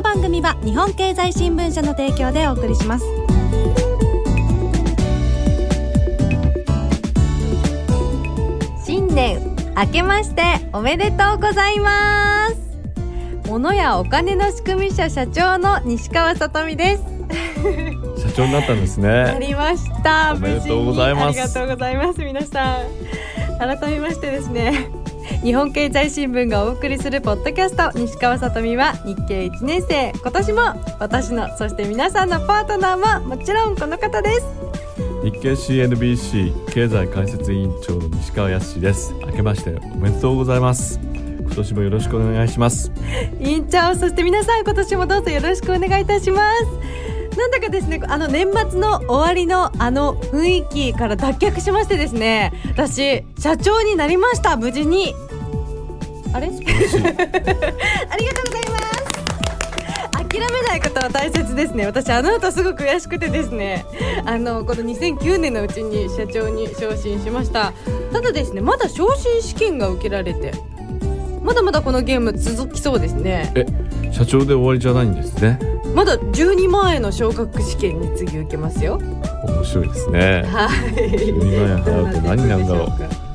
の番組は日本経済新聞社の提供でお送りします。新年明けましておめでとうございます。物やお金の仕組み社社長の西川さとみです。社長になったんですなね。りました。おめでとうございます。ありがとうございます皆さん。改めましてですね日本経済新聞がお送りするポッドキャスト西川さとみは日経1年生今年も私のそして皆さんのパートナーももちろんこの方です日経 CNBC 経済解説委員長の西川康です。明けましておめでとうございます。今年もよろしくお願いします。委員長そして皆さん今年もどうぞよろしくお願いいたしますなんだかですねあの年末の終わりのあの雰囲気から脱却しましてですね私社長になりました無事にあれ？ありがとうございます。諦めないことは大切ですね。私あの後すごく悔しくてですね。あのこの2009年のうちに社長に昇進しました。ただですねまだ昇進試験が受けられてまだまだこのゲーム続きそうですね。え、社長で終わりじゃないんですね。まだ12万円の昇格試験に次受けますよ。面白いですね。はい。12万円払うと何になるんだろう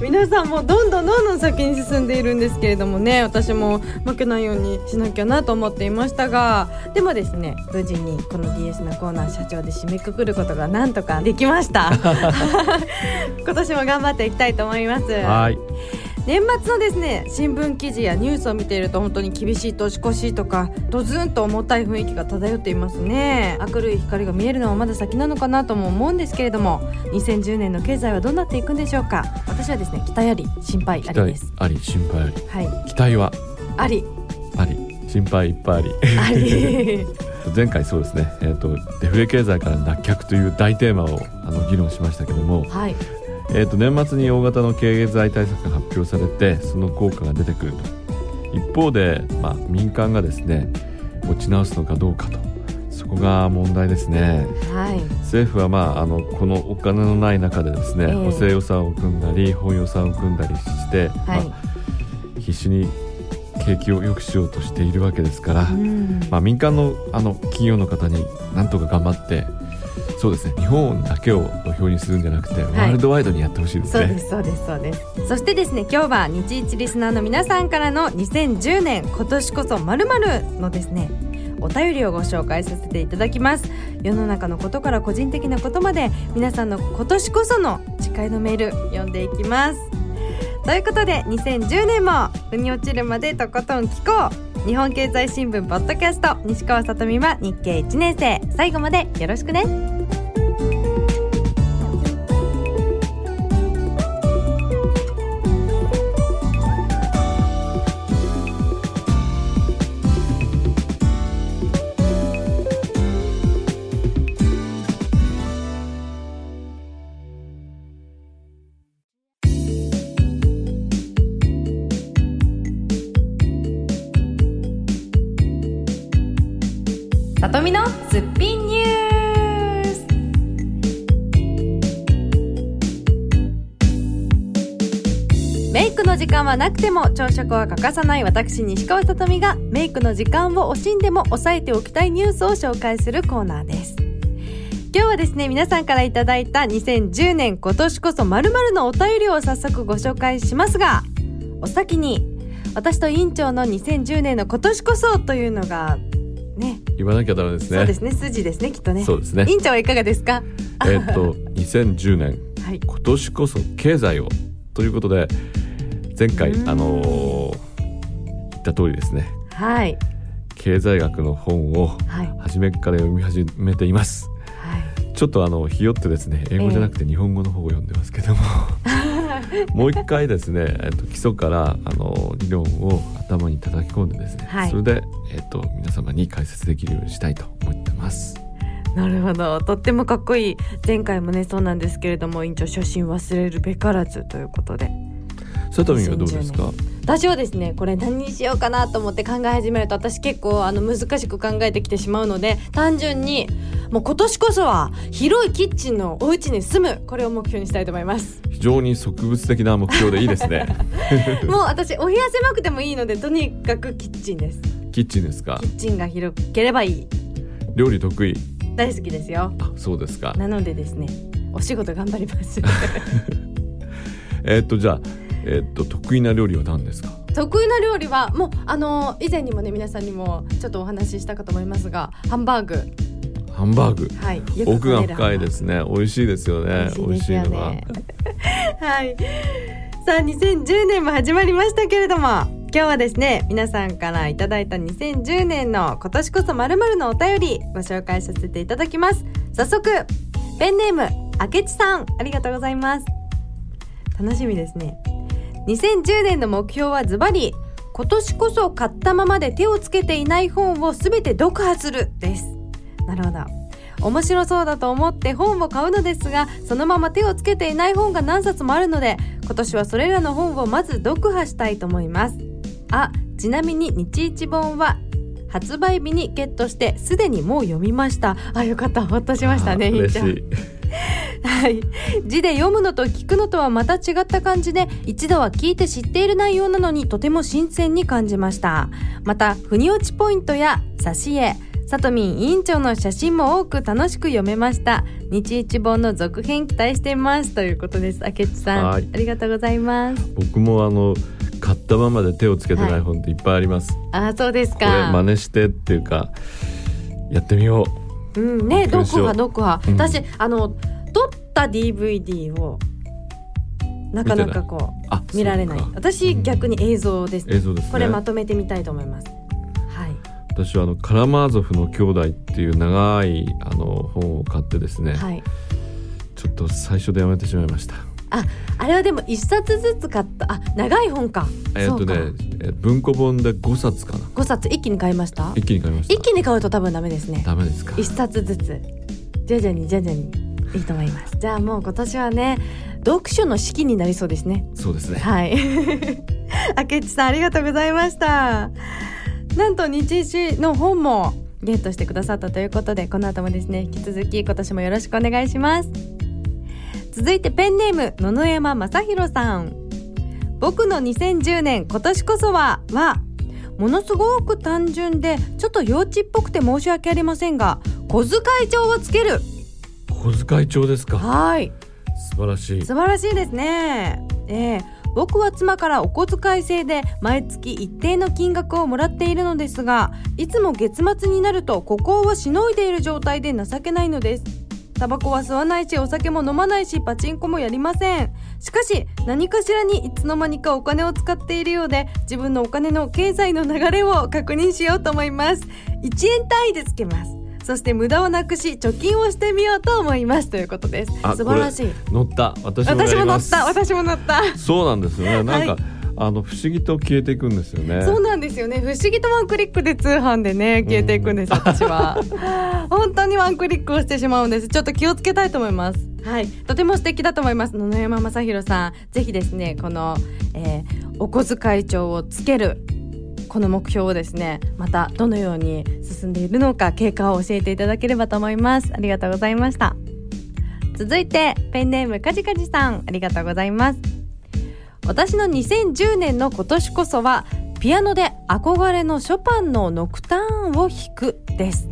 皆さんもどんどんどんどん先に進んでいるんですけれどもね私も負けないようにしなきゃなと思っていましたがでもですね無事にこの DS のコーナー社長で締めくくることがなんとかできました 今年も頑張っていきたいと思いますはい。年末のですね新聞記事やニュースを見ていると本当に厳しい年越しとかドズンと重たい雰囲気が漂っていますね。明るい光が見えるのはまだ先なのかなとも思うんですけれども2010年の経済はどうなっていくんでしょうか。私はですね期待あり心配ありです。あり、心配あり。はい。期待は？あり。あり、心配いっぱいあり。あり。前回そうですね、えっ、とデフレ経済から脱却という大テーマをあの議論しましたけども、はいえー、と年末に大型の経済対策が発表されてその効果が出てくると。一方で、まあ、民間がですね持ち直すのかどうかと。そこが問題ですね。はい。政府は、まあ、あのこのお金のない中でですね、ええ。補正予算を組んだり本予算を組んだりして、はい、まあ、必死に景気を良くしようとしているわけですから、うん。まあ、民間のあの企業の方になんとか頑張ってそうですね。日本だけを土俵にするんじゃなくて、ワールドワイドにやってほしいですね。そうですそうですそうです。そしてですね今日は日一リスナーの皆さんからの2010年今年こそまるのですねお便りをご紹介させていただきます。世の中のことから個人的なことまで皆さんの今年こその誓いのメール読んでいきます。ということで2010年も腑に落ちるまでとことん聞こう。日本経済新聞ポッドキャスト西川さとみは日経1年生。最後までよろしくねみのすっぴんニュースメイクの時間はなくても朝食は欠かさない私西川さとみがメイクの時間を惜しんでも抑えておきたいニュースを紹介するコーナーです。今日はですね皆さんからいただいた2010年今年こそ〇〇のお便りを早速ご紹介しますがお先に私と委員長の2010年の今年こそというのがね。言わなきゃダメですね。そうですね。筋ですねきっとね。そうですね。委員長はいかがですか？えっと 2010年。はい。今年こそ経済を。ということで前回うん。あのー言った通りですね。はい。経済学の本をはい。初めから読み始めています。はい。ちょっとあのひよってですね英語じゃなくて日本語の方を読んでますけども、もう一回ですね、えっと、基礎からあの理論を頭に叩き込んでですね、はい。それで、えっと、皆様に解説できるようにしたいと思ってます。なるほど。とってもかっこいい。前回もねそうなんですけれども委員長初心忘れるべからずということで。さとみんはどうですか？私はですねこれ何にしようかなと思って考え始めると私結構あの難しく考えてきてしまうので単純にもう今年こそは広いキッチンのお家に住むこれを目標にしたいと思います。非常に植物的な目標でいいですね。もう私お部屋狭くてもいいのでとにかくキッチンです。キッチンですか？キッチンが広ければいい。料理得意？大好きですよ。あそうですか。なのでですねお仕事頑張ります。えっとじゃあ、えっと得意な料理は何ですか？得意な料理はもうあの以前にもね皆さんにもちょっとお話ししたかと思いますがハンバーグ。ハンバーグ。はい奥が深いですね。美味しいですよね美味しいのはね。はい。さあ2010年も始まりましたけれども今日はですね皆さんからいただいた2010年の今年こそまるのお便りご紹介させていただきます。早速ペンネーム明智さんありがとうございます。楽しみですね2010年の目標はズバリ今年こそ買ったままで手をつけていない本をすべて読破するです。なるほど。面白そうだと思って本を買うのですがそのまま手をつけていない本が何冊もあるので今年はそれらの本をまず読破したいと思います。あちなみに日一本は発売日にゲットしてすでにもう読みました。あよかった。ほっとしましたねひんちゃん。はい。字で読むのと聞くのとはまた違った感じで一度は聞いて知っている内容なのにとても新鮮に感じました。また腑に落ちポイントや挿絵さとみん委員長の写真も多く楽しく読めました。日一本の続編期待しています。ということです。明智さんあはい。りがとうございます。僕もあの買ったままで手をつけてない本っていっぱいあります、あそうですか。真似してっていうかやってみよう。うんね読勉強しようん。私あのた DVD をなかなかこうあ見られない。そうか。私逆に映像ですね。映像ですね。これまとめてみたいと思います。はい。私はあのカラマーゾフの兄弟っていう長いあの本を買ってですね、はい。ちょっと最初でやめてしまいました。ああれはでも一冊ずつ買った。あ長い本か。えっとね文庫本で5冊かな。5冊。一気に買いました？一気に買いました。一気に買うと多分ダメですね。ダメですか。一冊ずつ。徐々に徐々にいいと思いますじゃあもう今年はね読書の式になりそうですねそうですねはい。明智さんありがとうございました。なんと日一の本もゲットしてくださったということで、この後もですね、引き続き今年もよろしくお願いします。続いてペンネーム、野々山正弘さん。僕の2010年今年こそは、は、ものすごく単純で、ちょっと幼稚っぽくて申し訳ありませんが、小遣い帳をつける。小遣い帳ですか。はい。素晴らしい。素晴らしいですね。ええ。僕は妻からお小遣い制で毎月一定の金額をもらっているのですがいつも月末になるとここをしのいでいる状態で情けないのです。タバコは吸わないしお酒も飲まないしパチンコもやりません。しかし何かしらにいつの間にかお金を使っているようで自分のお金の経済の流れを確認しようと思います。1円単位でつけますそして無駄をなくし貯金をしてみようと思いますということです。あ素晴らしい。乗った。私もや私も乗った。私も乗った。そうなんですよね。なんか、はいあの不思議と消えていくんですよね。そうなんですよね。不思議とワンクリックで通販でね消えていくんです、私は。本当にワンクリックをしてしまうんです。ちょっと気をつけたいと思います。はい。とても素敵だと思います。野々山正弘さん。ぜひですねこの、えーお小遣い帳をつけるこの目標をですねまたどのように進んでいるのか経過を教えていただければと思います。ありがとうございました。続いてペンネームかじかじさん。ありがとうございます。私の2010年の今年こそはピアノで憧れのショパンのノクターンを弾くです。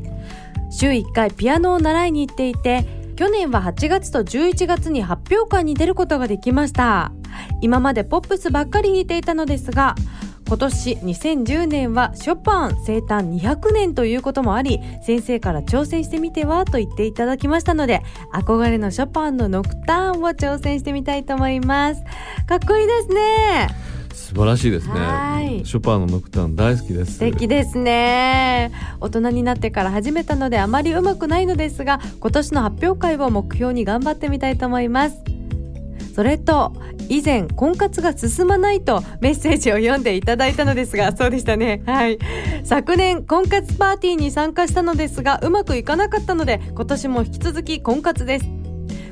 週1回ピアノを習いに行っていて去年は8月と11月に発表会に出ることができました。今までポップスばっかり弾いていたのですが今年2010年はショパン生誕200年ということもあり先生から挑戦してみてはと言っていただきましたので憧れのショパンのノクターンを挑戦してみたいと思います。かっこいいですね。素素晴らしいですね。はい。ショパンのノクターン大好きです。素敵ですね。大人になってから始めたのであまりうまくないのですが今年の発表会を目標に頑張ってみたいと思いますそれと以前婚活が進まないとメッセージを読んでいただいたのですが そうでしたね。はい。昨年婚活パーティーに参加したのですがうまくいかなかったので今年も引き続き婚活です。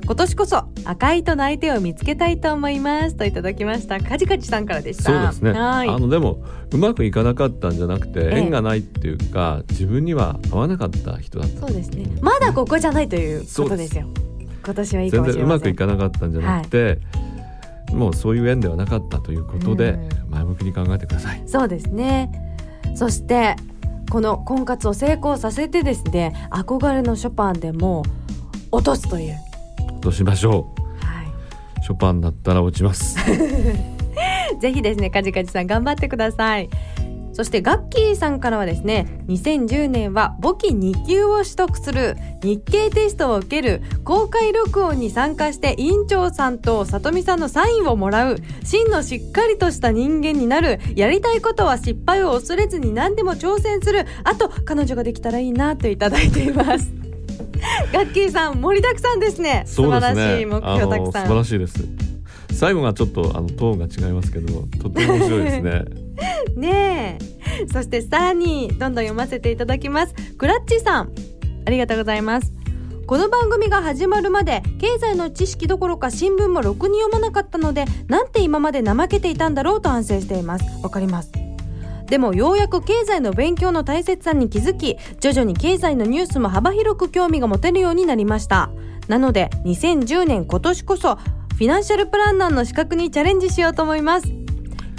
今年こそ赤い糸の相手を見つけたいと思います。といただきました。カジカジさんからでした。そうですね。はい。あのでもうまくいかなかったんじゃなくてええ。縁がないっていうか自分には合わなかった人だった。そうですね。まだここじゃないということですよ。今年はいいか全。然うまくいかなかったんじゃなくて、もうそういう縁ではなかったということでうん前向きに考えてくださいそうですね。そしてこの婚活を成功させてですね、憧れのショパンでも落とすという。落としましょはうショパンだったら落ちますい。ぜひですね、カジカジさん頑張ってください。そしてガッキーさんからはですね2010年は簿記2級を取得する。日経テストを受ける公開録音に参加して委員長さんと里見さんのサインをもらう。真のしっかりとした人間になる。やりたいことは失敗を恐れずに何でも挑戦する。あと彼女ができたらいいなといただいています。ガッキーさん盛りだくさんですね。素晴らしい目あ標たくさん。の素晴らしいです。最後がちょっとあのトーンが違いますけどとっても面白いですね ねえ。そしてさらにどんどん読ませていただきます。クラッチさんありがとうございます。この番組が始まるまで経済の知識どころか新聞もろくに読まなかったのでなんて今まで怠けていたんだろうと反省しています。わかります。でもようやく経済の勉強の大切さに気づき徐々に経済のニュースも幅広く興味が持てるようになりました。なので2010年今年こそフィナンシャルプランナーの資格にチャレンジしようと思います。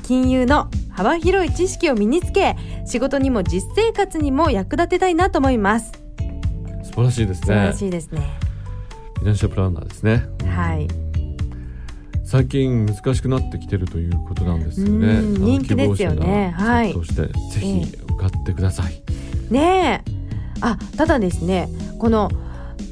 金融の幅広い知識を身につけ仕事にも実生活にも役立てたいなと思います。素晴らしいです素晴らねしいですね。フィナンシャルプランナーですね。はい。最近難しくなってきてるということなんですよね。人気ですよね。はい。殺到して、ぜひ受かってください、ねえ。あただですねこの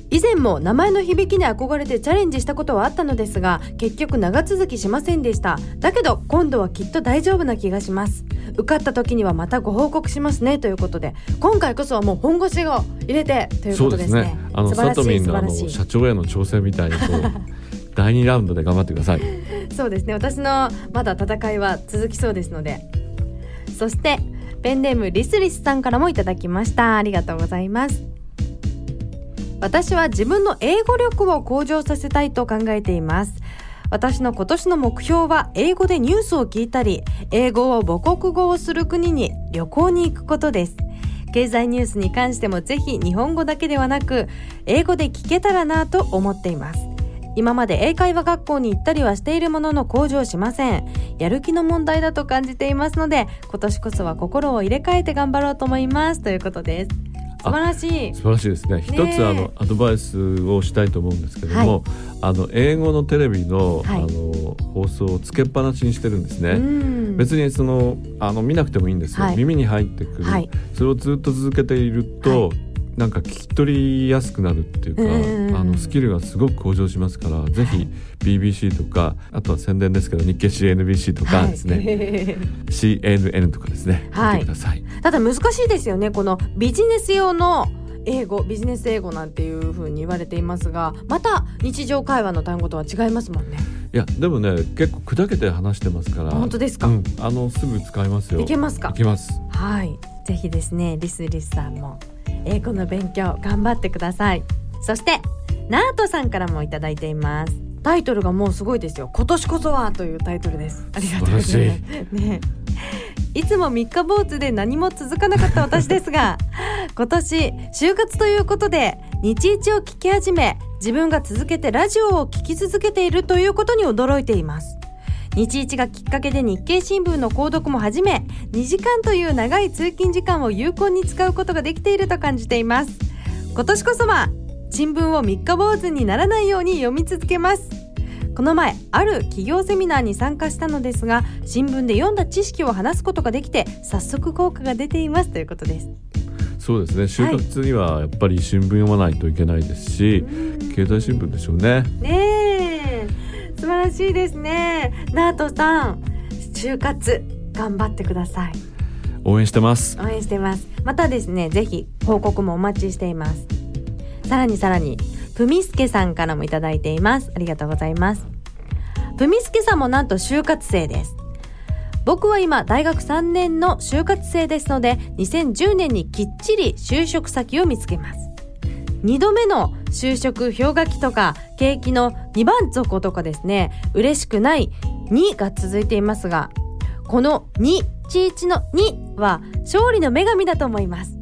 以前も名前の響きに憧れてチャレンジしたことはあったのですが結局長続きしませんでした。だけど今度はきっと大丈夫な気がします。受かった時にはまたご報告しますねということで。今回こそはもう本腰を入れてということですすね。ねあのサトミンのあの社長への挑戦みたいにこう 第2ラウンドで頑張ってください。そうですね。私のまだ戦いは続きそうですので。そしてペンネームリスリスさんからもいただきました。ありがとうございます私は自分の英語力を向上させたいと考えています。私の今年の目標は英語でニュースを聞いたり英語を母国語をする国に旅行に行くことです。経済ニュースに関してもぜひ日本語だけではなく英語で聞けたらなと思っています。今まで英会話学校に行ったりはしているものの向上しません。やる気の問題だと感じていますので今年こそは心を入れ替えて頑張ろうと思います。ということです。素晴らしい。素晴らしいですね。一つあのアドバイスをしたいと思うんですけども、はい。あの英語のテレビの,、はい。あの放送をつけっぱなしにしてるんですね、うん。別にそのあの見なくてもいいんですよ、はい。耳に入ってくる、はい。それをずっと続けていると、はなんか聞き取りやすくなるっていうか、うんあのスキルがすごく向上しますからぜひ BBC とかあとは宣伝ですけど日経 CNBC とかですね、はい。CNN とかですね、はい。見てください。ただ難しいですよね。このビジネス用の英語ビジネス英語なんていう風に言われていますがまた日常会話の単語とは違いますもんね。いやでもね結構砕けて話してますから。本当ですか？うん、あのすぐ使えますよ。いけますか？いけます。はい。ぜひですねリスリスさんも英語の勉強頑張ってください。そしてナートさんからもいただいています。タイトルがもうすごいですよ。今年こそはというタイトルです。ありがとうございます。ね。いつも三日坊主で何も続かなかった私ですが 今年就活ということで日一を聞き始め自分が続けてラジオを聞き続けているということに驚いています日一がきっかけで日経新聞の購読も始め2時間という長い通勤時間を有効に使うことができていると感じています。今年こそは新聞を三日坊主にならないように読み続けます。この前ある企業セミナーに参加したのですが新聞で読んだ知識を話すことができて早速効果が出ています。ということです。そうですね。就活にはやっぱり新聞読まないといけないですし、経済新聞でしょうね。ねえ素晴らしいですね。ナートさん就活頑張ってください。応援してます。応援してます。またですねぜひ報告もお待ちしています。さらにさらにふみすけさんからもいただいています。ありがとうございます。ふみすけさんもなんと就活生です。僕は今大学3年の就活生ですので2010年にきっちり就職先を見つけます。2度目の就職氷河期とか景気の2番底とかですね。嬉しくない2が続いていますがこの2ちいちの2は勝利の女神だと思います。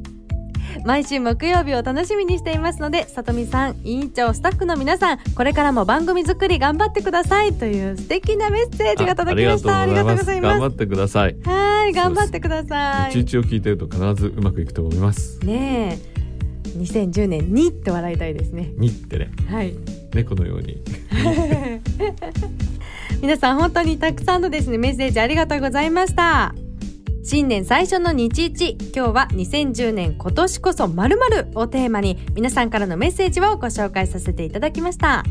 毎週木曜日を楽しみにしていますのでさとみさん委員長スタッフの皆さんこれからも番組作り頑張ってください。という素敵なメッセージが届きました。ありがとうございます。頑張ってください。はい頑張ってください。いちいちを聞いてると必ずうまくいくと思いますねえ2010年にって笑いたいですね。にってね。はい。猫のように。皆さん本当にたくさんのですねメッセージありがとうございました。新年最初の日一。今日は2010年今年こそまるをテーマに皆さんからのメッセージをご紹介させていただきました。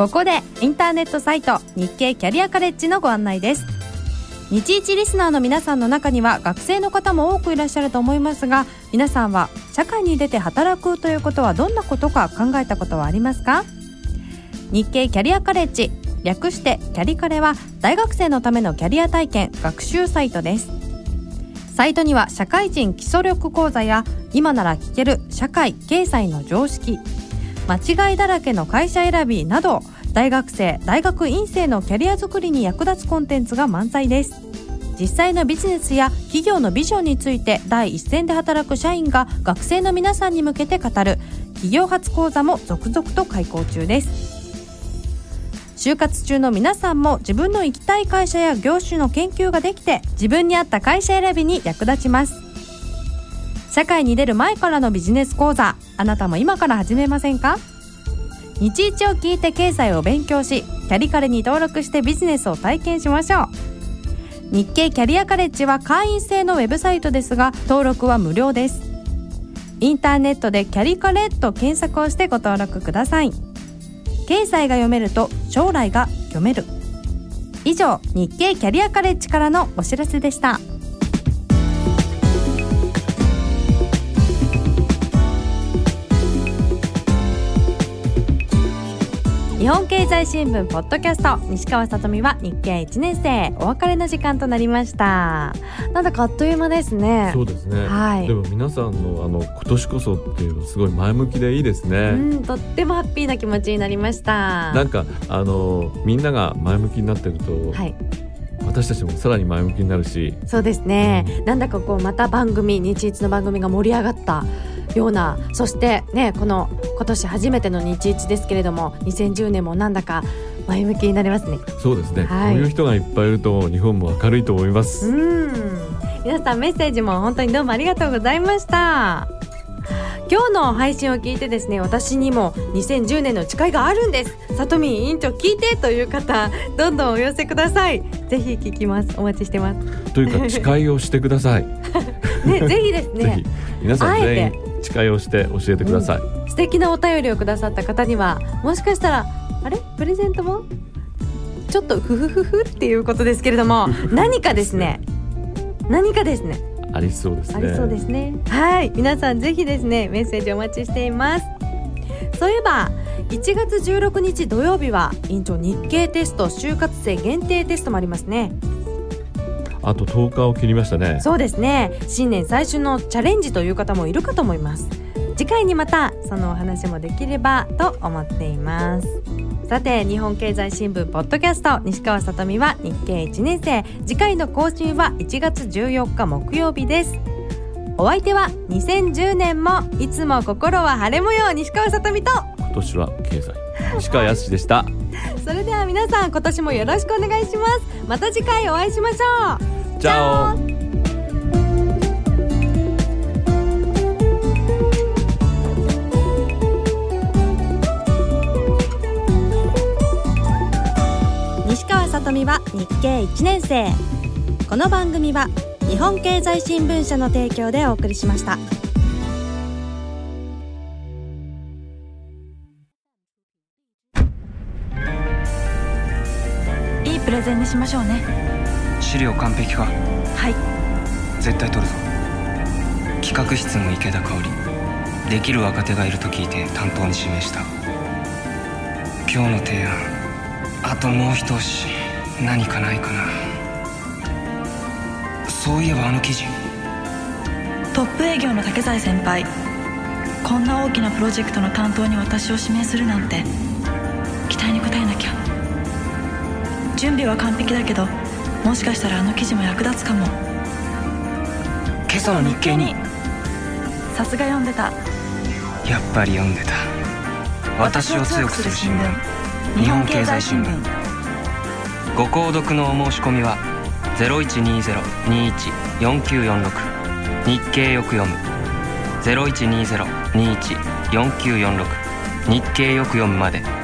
ここでインターネットサイト日経キャリアカレッジのご案内です日一リスナーの皆さんの中には学生の方も多くいらっしゃると思いますが皆さんは社会に出て働くということはどんなことか考えたことはありますか？日経キャリアカレッジ略してキャリカレは大学生のためのキャリア体験学習サイトです。サイトには社会人基礎力講座や今なら聞ける社会経済の常識間違いだらけの会社選びなど大学生大学院生のキャリア作りに役立つコンテンツが満載です。実際のビジネスや企業のビジョンについて第一線で働く社員が学生の皆さんに向けて語る企業発講座も続々と開講中です。就活中の皆さんも自分の行きたい会社や業種の研究ができて自分に合った会社選びに役立ちます。社会に出る前からのビジネス講座あなたも今から始めませんか？日一を聞いて経済を勉強しキャリカレに登録してビジネスを体験しましょう。日経キャリアカレッジは会員制のウェブサイトですが登録は無料です。インターネットでキャリカレと検索をしてご登録。ください経済が読めると将来が読める。以上日経キャリアカレッジからのお知らせでした。日本経済新聞ポッドキャスト。西川さとみは日経1年生。お別れの時間となりました。なんだかあっという間ですね。そうですね、はい。でも皆さんのあの今年こそっていうのすごい前向きでいいですね、うんとってもハッピーな気持ちになりました。なんかあのみんなが前向きになってると、はい。私たちもさらに前向きになるし。そうですね、なんだかこうまた番組日一の番組が盛り上がったようなそしてねこの今年初めての日一ですけれども2010年もなんだか前向きになりますね。そうですね、はい。こういう人がいっぱいいると日本も明るいと思います、うん。皆さんメッセージも本当にどうもありがとうございました。今日の配信を聞いてですね私にも2010年の誓いがあるんです。さとみ委員長聞いてという方どんどんお寄せください。ぜひ聞きます。お待ちしてます。というか 誓いをしてください、ねぜひです ぜねひ。皆さん全員誓いをして教えてください、素敵なお便りをくださった方にはもしかしたらあれ？プレゼントも？ちょっとフフフフっていうことですけれども 何かですね。何かですね。ありそうですね。ありそうですね。はい。皆さんぜひですねメッセージお待ちしています。そういえば1月16日土曜日は委員長日経テスト就活生限定テストもありますねあと10日を切りましたね。そうですね。新年最初のチャレンジという方もいるかと思います。次回にまたそのお話もできればと思っています。さて日本経済新聞ポッドキャスト西川さとみは日経1年生。次回の更新は1月14日木曜日です。お相手は2010年もいつも心は晴れ模様西川さとみと。今年は経済。石川康でしたそれでは皆さん今年もよろしくお願いします。また次回お会いしましょう。チャオ西川さとみは日経1年生。この番組は日本経済新聞社の提供でお送りしましたプレゼンにしましょうね。資料完璧か？はい。絶対取るぞ。企画室の池田香織。できる若手がいると聞いて担当に指名した。今日の提案。あともう一押し。何かないかな。そういえばあの記事。トップ営業の竹財先輩。こんな大きなプロジェクトの担当に私を指名するなんて。期待に応えなきゃ準備は完璧だけどもしかしたらあの記事も役立つかも。今朝の日経に。さすが読んでた。やっぱり読んでた。私を強くする新聞。日本経済新聞。ご購読のお申し込みは0120-21-4946日経よく読む。0120-21-4946日経よく読むまで